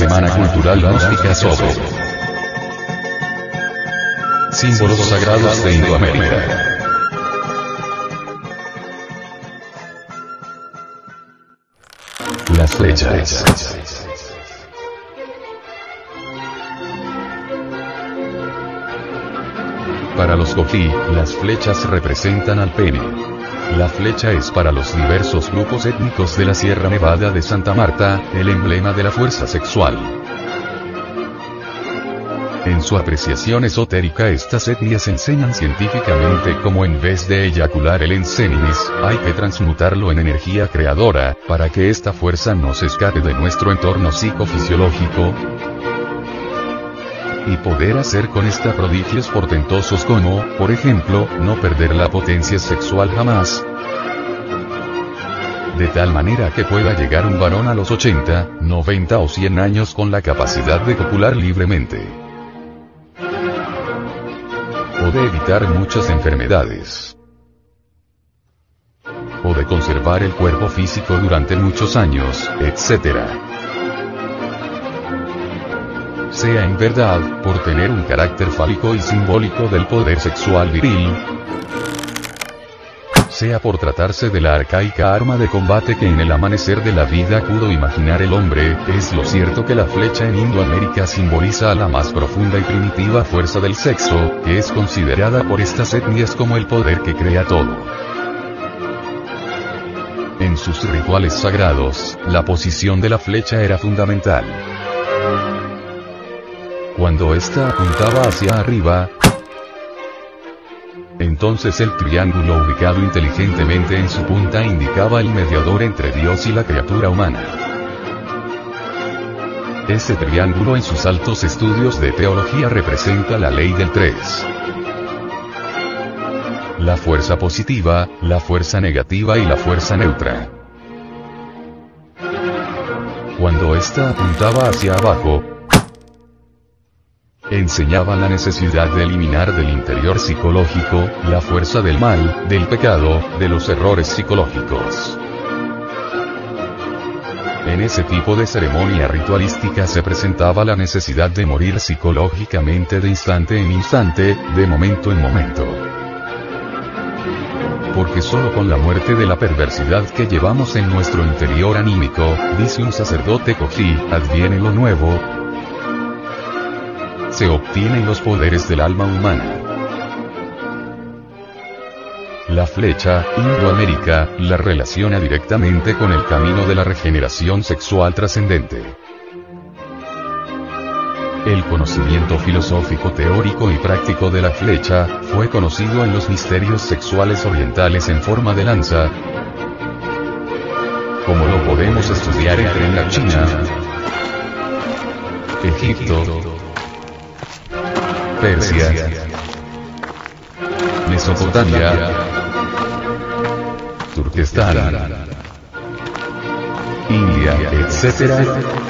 Semana Cultural Gnóstica sobre símbolos sagrados de Indoamérica. Las flechas. Para los Coquí, las flechas representan al pene. La flecha es para los diversos grupos étnicos de la Sierra Nevada de Santa Marta, el emblema de la fuerza sexual. En su apreciación esotérica estas etnias enseñan científicamente cómo en vez de eyacular el enséninis, hay que transmutarlo en energía creadora, para que esta fuerza no se escape de nuestro entorno psicofisiológico, y poder hacer con esta prodigios portentosos como, por ejemplo, no perder la potencia sexual jamás, de tal manera que pueda llegar un varón a los 80, 90 o 100 años con la capacidad de copular libremente. O de evitar muchas enfermedades. O de conservar el cuerpo físico durante muchos años, etc sea en verdad, por tener un carácter fálico y simbólico del poder sexual viril, sea por tratarse de la arcaica arma de combate que en el amanecer de la vida pudo imaginar el hombre, es lo cierto que la flecha en Indoamérica simboliza a la más profunda y primitiva fuerza del sexo, que es considerada por estas etnias como el poder que crea todo. En sus rituales sagrados, la posición de la flecha era fundamental. Cuando ésta apuntaba hacia arriba, entonces el triángulo ubicado inteligentemente en su punta indicaba el mediador entre Dios y la criatura humana. Ese triángulo en sus altos estudios de teología representa la ley del 3. La fuerza positiva, la fuerza negativa y la fuerza neutra. Cuando ésta apuntaba hacia abajo, enseñaba la necesidad de eliminar del interior psicológico, la fuerza del mal, del pecado, de los errores psicológicos. En ese tipo de ceremonia ritualística se presentaba la necesidad de morir psicológicamente de instante en instante, de momento en momento. Porque solo con la muerte de la perversidad que llevamos en nuestro interior anímico, dice un sacerdote Koji, adviene lo nuevo, se obtienen los poderes del alma humana. La flecha, Indoamérica, la relaciona directamente con el camino de la regeneración sexual trascendente. El conocimiento filosófico teórico y práctico de la flecha, fue conocido en los misterios sexuales orientales en forma de lanza, como lo podemos estudiar en la China, Egipto, Mesopotamia, Turquestán, India, etc.